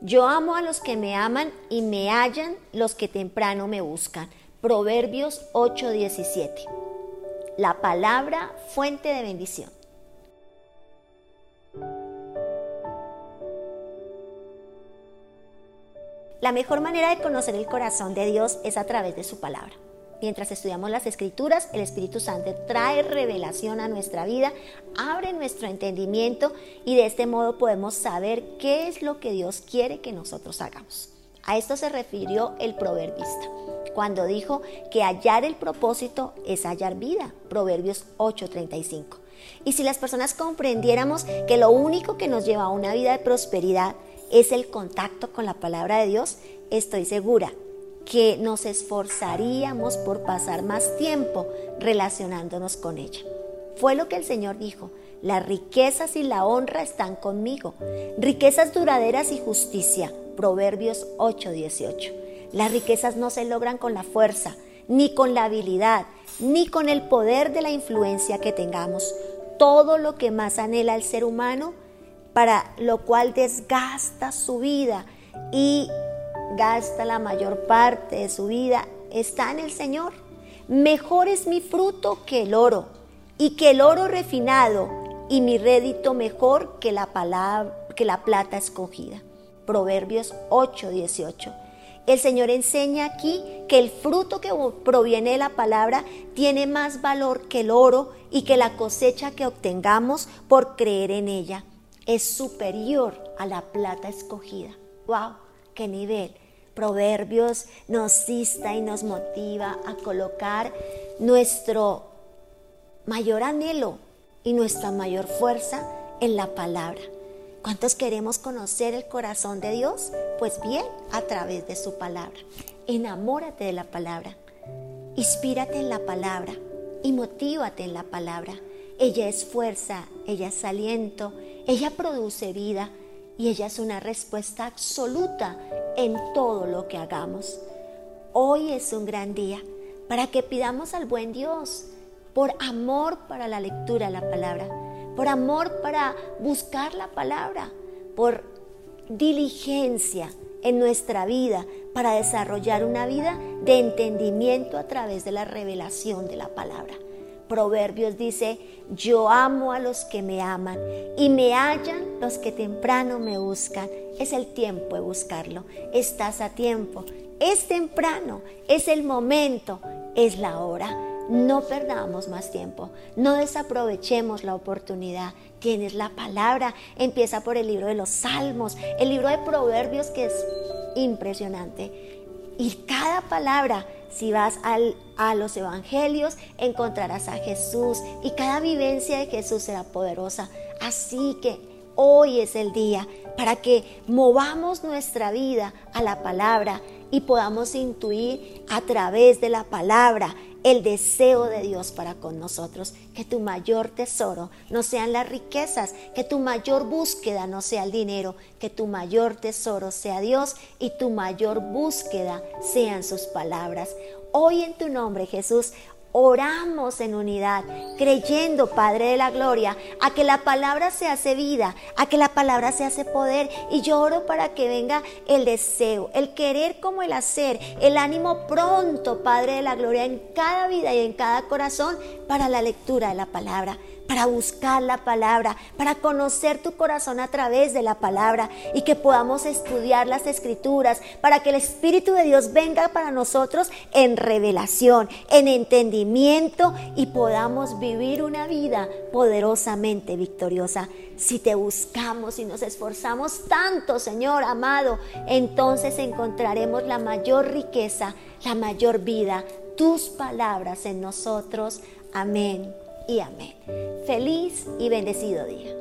Yo amo a los que me aman y me hallan los que temprano me buscan. Proverbios 8:17. La palabra fuente de bendición. La mejor manera de conocer el corazón de Dios es a través de su palabra. Mientras estudiamos las escrituras, el Espíritu Santo trae revelación a nuestra vida, abre nuestro entendimiento y de este modo podemos saber qué es lo que Dios quiere que nosotros hagamos. A esto se refirió el proverbista, cuando dijo que hallar el propósito es hallar vida, Proverbios 8:35. Y si las personas comprendiéramos que lo único que nos lleva a una vida de prosperidad es el contacto con la palabra de Dios, estoy segura que nos esforzaríamos por pasar más tiempo relacionándonos con ella. Fue lo que el Señor dijo, las riquezas y la honra están conmigo, riquezas duraderas y justicia, Proverbios 8:18. Las riquezas no se logran con la fuerza, ni con la habilidad, ni con el poder de la influencia que tengamos. Todo lo que más anhela el ser humano, para lo cual desgasta su vida y gasta la mayor parte de su vida está en el Señor. Mejor es mi fruto que el oro, y que el oro refinado, y mi rédito mejor que la, palabra, que la plata escogida. Proverbios 8, 18. El Señor enseña aquí que el fruto que proviene de la palabra tiene más valor que el oro y que la cosecha que obtengamos por creer en ella es superior a la plata escogida. ¡Wow! Qué nivel. Proverbios nos insta y nos motiva a colocar nuestro mayor anhelo y nuestra mayor fuerza en la palabra. ¿Cuántos queremos conocer el corazón de Dios? Pues bien, a través de su palabra. Enamórate de la palabra. Inspírate en la palabra y motívate en la palabra. Ella es fuerza, ella es aliento, ella produce vida y ella es una respuesta absoluta en todo lo que hagamos. Hoy es un gran día para que pidamos al buen Dios por amor para la lectura de la palabra, por amor para buscar la palabra, por diligencia en nuestra vida para desarrollar una vida de entendimiento a través de la revelación de la palabra. Proverbios dice, yo amo a los que me aman y me hallan los que temprano me buscan. Es el tiempo de buscarlo. Estás a tiempo. Es temprano. Es el momento. Es la hora. No perdamos más tiempo. No desaprovechemos la oportunidad. Tienes la palabra. Empieza por el libro de los Salmos, el libro de Proverbios que es impresionante. Y cada palabra si vas a los evangelios, encontrarás a Jesús y cada vivencia de Jesús será poderosa. Así que hoy es el día para que movamos nuestra vida a la palabra y podamos intuir a través de la palabra el deseo de Dios para con nosotros. Que tu mayor tesoro no sean las riquezas, que tu mayor búsqueda no sea el dinero, que tu mayor tesoro sea Dios y tu mayor búsqueda sean sus palabras. Hoy en tu nombre, Jesús, oramos en unidad, creyendo, Padre de la Gloria, a que la palabra se hace vida, a que la palabra se hace poder. Y yo oro para que venga el deseo, el querer como el hacer, el ánimo pronto, Padre de la Gloria, en cada vida y en cada corazón para la lectura de la palabra para buscar la palabra, para conocer tu corazón a través de la palabra y que podamos estudiar las escrituras, para que el Espíritu de Dios venga para nosotros en revelación, en entendimiento y podamos vivir una vida poderosamente victoriosa. Si te buscamos y nos esforzamos tanto, Señor amado, entonces encontraremos la mayor riqueza, la mayor vida, tus palabras en nosotros. Amén y amén. Feliz y bendecido día.